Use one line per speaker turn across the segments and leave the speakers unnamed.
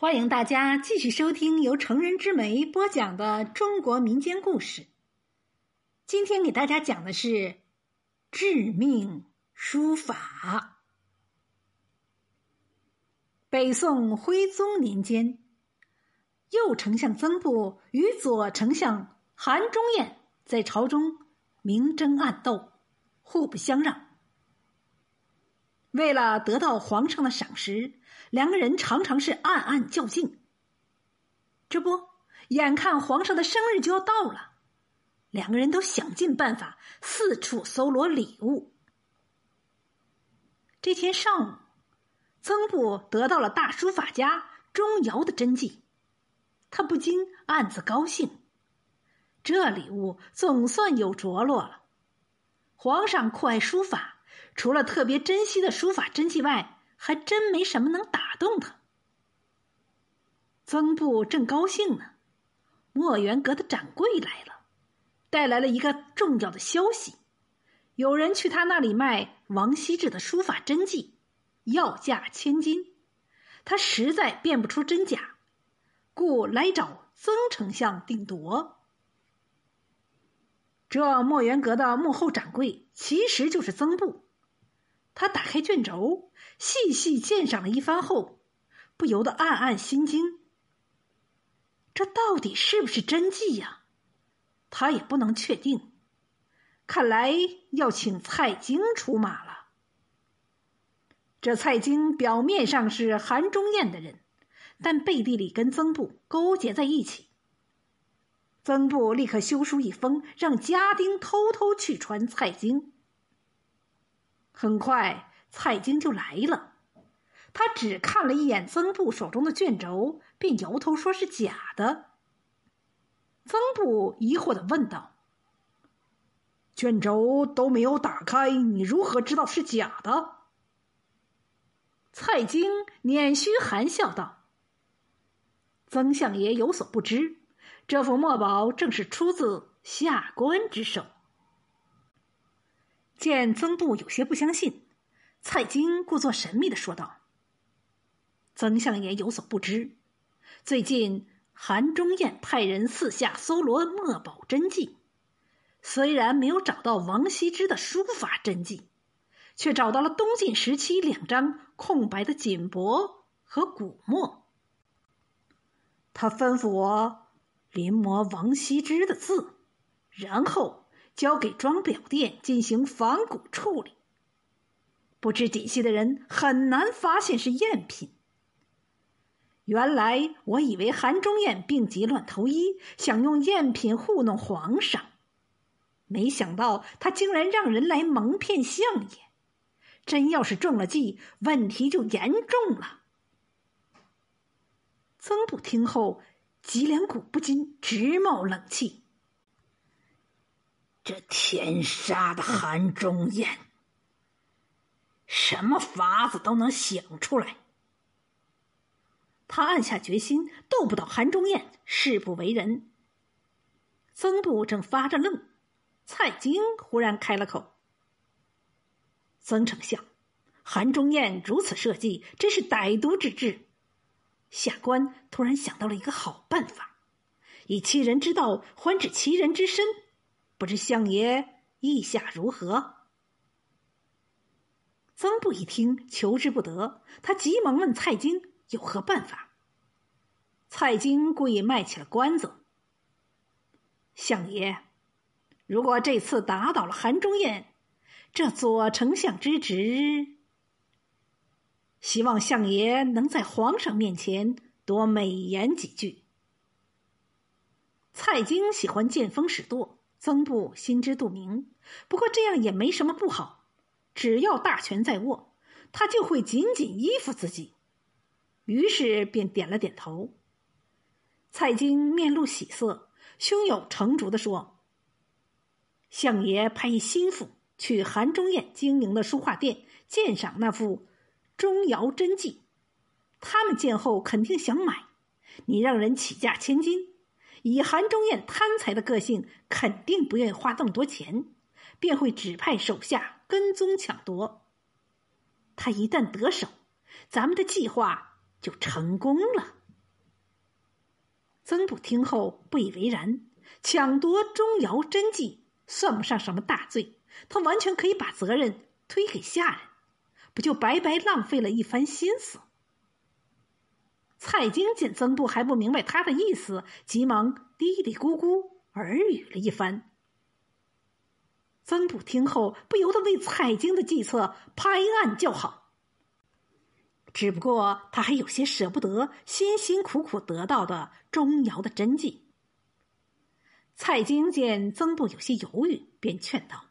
欢迎大家继续收听由成人之美播讲的中国民间故事。今天给大家讲的是致命书法。北宋徽宗年间，右丞相曾布与左丞相韩忠彦在朝中明争暗斗，互不相让。为了得到皇上的赏识，两个人常常是暗暗较劲。这不，眼看皇上的生日就要到了，两个人都想尽办法四处搜罗礼物。这天上午，曾布得到了大书法家钟繇的真迹，他不禁暗自高兴，这礼物总算有着落了。皇上酷爱书法。除了特别珍惜的书法真迹外，还真没什么能打动他。曾布正高兴呢，墨园阁的掌柜来了，带来了一个重要的消息：有人去他那里卖王羲之的书法真迹，要价千金。他实在辨不出真假，故来找曾丞相定夺。这墨园阁的幕后掌柜其实就是曾布。他打开卷轴，细细鉴赏了一番后，不由得暗暗心惊。这到底是不是真迹呀？他也不能确定。看来要请蔡京出马了。这蔡京表面上是韩忠彦的人，但背地里跟曾布勾结在一起。曾布立刻修书一封，让家丁偷偷去传蔡京。很快，蔡京就来了。他只看了一眼曾布手中的卷轴，便摇头说是假的。曾布疑惑的问道：“卷轴都没有打开，你如何知道是假的？”蔡京捻须含笑道：“曾相爷有所不知，这幅墨宝正是出自下官之手。”见曾布有些不相信，蔡京故作神秘的说道：“曾相爷有所不知，最近韩忠彦派人四下搜罗墨宝真迹，虽然没有找到王羲之的书法真迹，却找到了东晋时期两张空白的锦帛和古墨。他吩咐我临摹王羲之的字，然后。”交给装裱店进行仿古处理。不知底细的人很难发现是赝品。原来我以为韩忠彦病急乱投医，想用赝品糊弄皇上，没想到他竟然让人来蒙骗相爷。真要是中了计，问题就严重了。曾布听后，脊梁骨不禁直冒冷气。这天杀的韩忠彦，什么法子都能想出来。他暗下决心，斗不倒韩忠彦，誓不为人。曾布正发着愣，蔡京忽然开了口：“曾丞相，韩忠彦如此设计，真是歹毒之至。下官突然想到了一个好办法，以其人之道还治其人之身。”不知相爷意下如何？曾布一听，求之不得，他急忙问蔡京有何办法。蔡京故意卖起了关子：“相爷，如果这次打倒了韩忠彦，这左丞相之职，希望相爷能在皇上面前多美言几句。”蔡京喜欢见风使舵。曾布心知肚明，不过这样也没什么不好。只要大权在握，他就会紧紧依附自己。于是便点了点头。蔡京面露喜色，胸有成竹的说：“相爷派一心腹去韩忠彦经营的书画店鉴赏那幅钟繇真迹，他们见后肯定想买，你让人起价千金。”以韩忠彦贪财的个性，肯定不愿意花那么多钱，便会指派手下跟踪抢夺。他一旦得手，咱们的计划就成功了。曾布听后不以为然，抢夺钟繇真迹算不上什么大罪，他完全可以把责任推给下人，不就白白浪费了一番心思？蔡京见曾布还不明白他的意思，急忙嘀嘀咕咕耳语了一番。曾布听后不由得为蔡京的计策拍案叫好。只不过他还有些舍不得辛辛苦苦得到的钟繇的真迹。蔡京见曾布有些犹豫，便劝道：“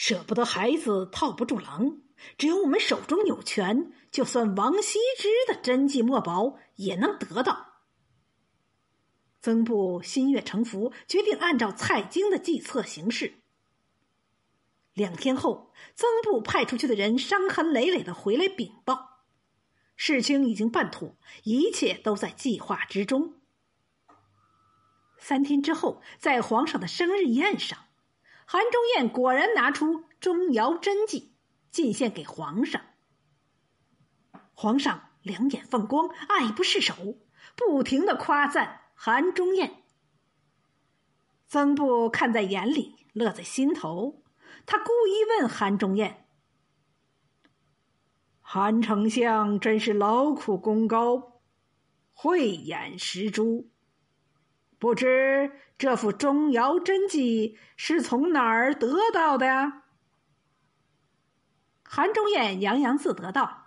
舍不得孩子套不住狼，只要我们手中有权。”就算王羲之的真迹墨宝也能得到。曾布心悦诚服，决定按照蔡京的计策行事。两天后，曾布派出去的人伤痕累累的回来禀报，事情已经办妥，一切都在计划之中。三天之后，在皇上的生日宴上，韩忠彦果然拿出钟繇真迹进献给皇上。皇上两眼放光，爱不释手，不停的夸赞韩忠彦。曾布看在眼里，乐在心头。他故意问韩忠彦：“韩丞相真是劳苦功高，慧眼识珠，不知这幅钟繇真迹是从哪儿得到的呀？”韩忠彦洋洋自得道。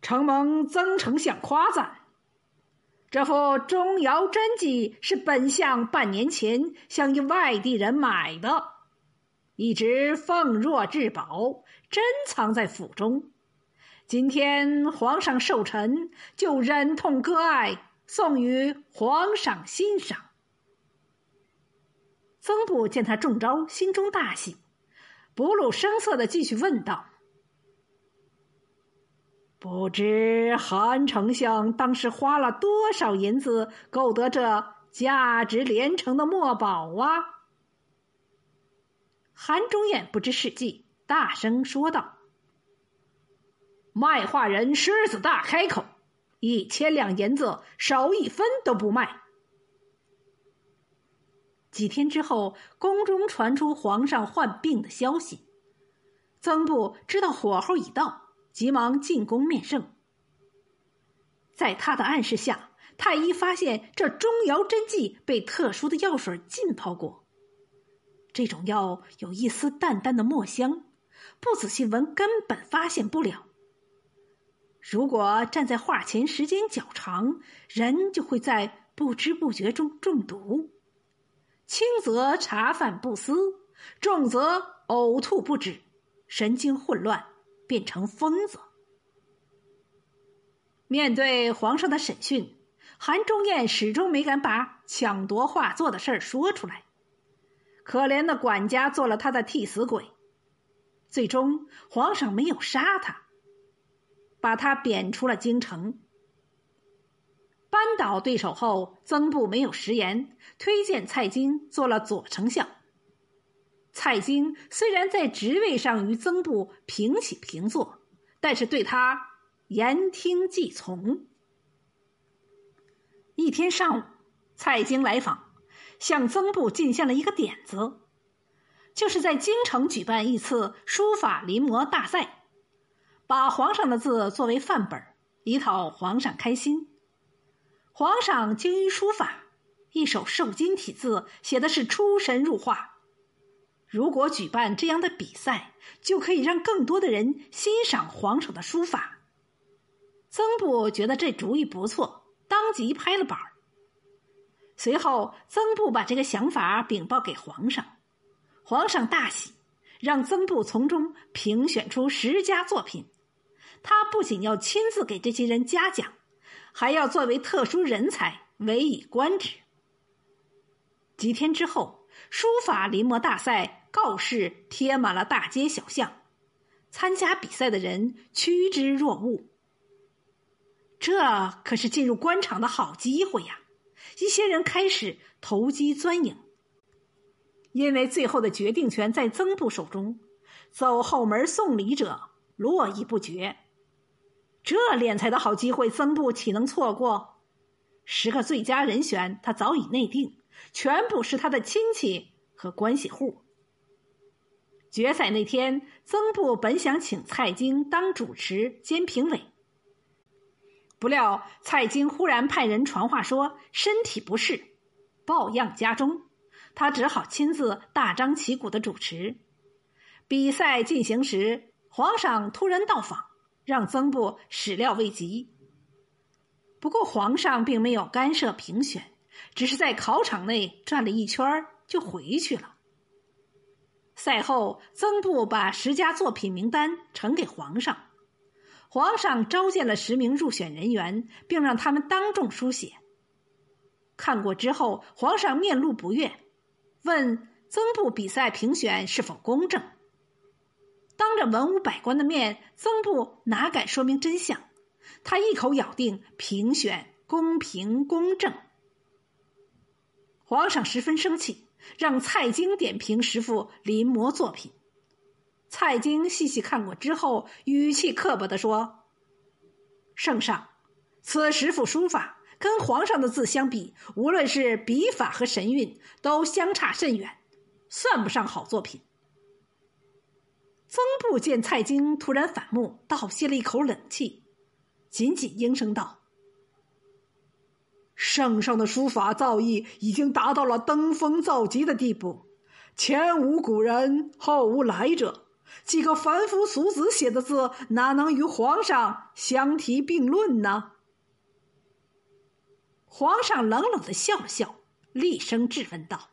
承蒙曾丞相夸赞，这幅钟繇真迹是本相半年前向一外地人买的，一直奉若至宝，珍藏在府中。今天皇上寿辰，就忍痛割爱，送与皇上欣赏。曾布见他中招，心中大喜，不露声色的继续问道。不知韩丞相当时花了多少银子购得这价值连城的墨宝啊？韩忠彦不知是计，大声说道：“卖画人狮子大开口，一千两银子少一分都不卖。”几天之后，宫中传出皇上患病的消息，曾布知道火候已到。急忙进宫面圣。在他的暗示下，太医发现这钟繇真迹被特殊的药水浸泡过。这种药有一丝淡淡的墨香，不仔细闻根本发现不了。如果站在画前时间较长，人就会在不知不觉中中毒。轻则茶饭不思，重则呕吐不止，神经混乱。变成疯子。面对皇上的审讯，韩忠彦始终没敢把抢夺画作的事儿说出来。可怜的管家做了他的替死鬼。最终，皇上没有杀他，把他贬出了京城。扳倒对手后，曾布没有食言，推荐蔡京做了左丞相。蔡京虽然在职位上与曾布平起平坐，但是对他言听计从。一天上午，蔡京来访，向曾布进献了一个点子，就是在京城举办一次书法临摹大赛，把皇上的字作为范本，以讨皇上开心。皇上精于书法，一手瘦金体字写的是出神入化。如果举办这样的比赛，就可以让更多的人欣赏皇上的书法。曾布觉得这主意不错，当即拍了板儿。随后，曾布把这个想法禀报给皇上，皇上大喜，让曾布从中评选出十佳作品。他不仅要亲自给这些人嘉奖，还要作为特殊人才委以官职。几天之后，书法临摹大赛。告示贴满了大街小巷，参加比赛的人趋之若鹜。这可是进入官场的好机会呀！一些人开始投机钻营，因为最后的决定权在曾布手中，走后门送礼者络绎不绝。这敛财的好机会，曾布岂能错过？十个最佳人选，他早已内定，全部是他的亲戚和关系户。决赛那天，曾布本想请蔡京当主持兼评委，不料蔡京忽然派人传话说身体不适，抱恙家中，他只好亲自大张旗鼓的主持。比赛进行时，皇上突然到访，让曾布始料未及。不过皇上并没有干涉评选，只是在考场内转了一圈就回去了。赛后，曾布把十佳作品名单呈给皇上，皇上召见了十名入选人员，并让他们当众书写。看过之后，皇上面露不悦，问曾布比赛评选是否公正。当着文武百官的面，曾布哪敢说明真相？他一口咬定评选公平公正。皇上十分生气。让蔡京点评十幅临摹作品。蔡京细细看过之后，语气刻薄地说：“圣上，此十幅书法跟皇上的字相比，无论是笔法和神韵，都相差甚远，算不上好作品。”曾布见蔡京突然反目，倒吸了一口冷气，紧紧应声道。圣上的书法造诣已经达到了登峰造极的地步，前无古人，后无来者，几个凡夫俗子写的字哪能与皇上相提并论呢？皇上冷冷的笑了笑，厉声质问道：“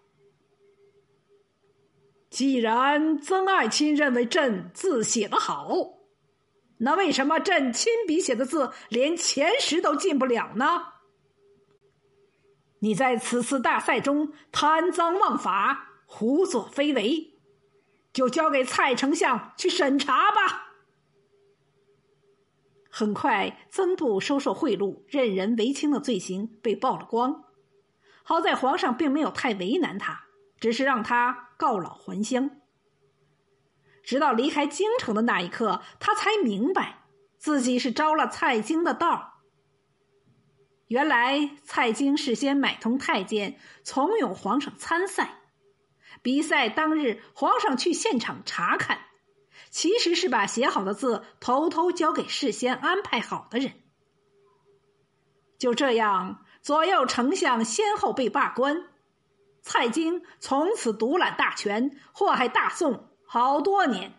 既然曾爱卿认为朕字写得好，那为什么朕亲笔写的字连前十都进不了呢？”你在此次大赛中贪赃枉法、胡作非为，就交给蔡丞相去审查吧。很快，曾布收受贿赂、任人唯亲的罪行被曝了光。好在皇上并没有太为难他，只是让他告老还乡。直到离开京城的那一刻，他才明白自己是着了蔡京的道。原来蔡京事先买通太监，怂恿皇上参赛。比赛当日，皇上去现场查看，其实是把写好的字偷偷交给事先安排好的人。就这样，左右丞相先后被罢官，蔡京从此独揽大权，祸害大宋好多年。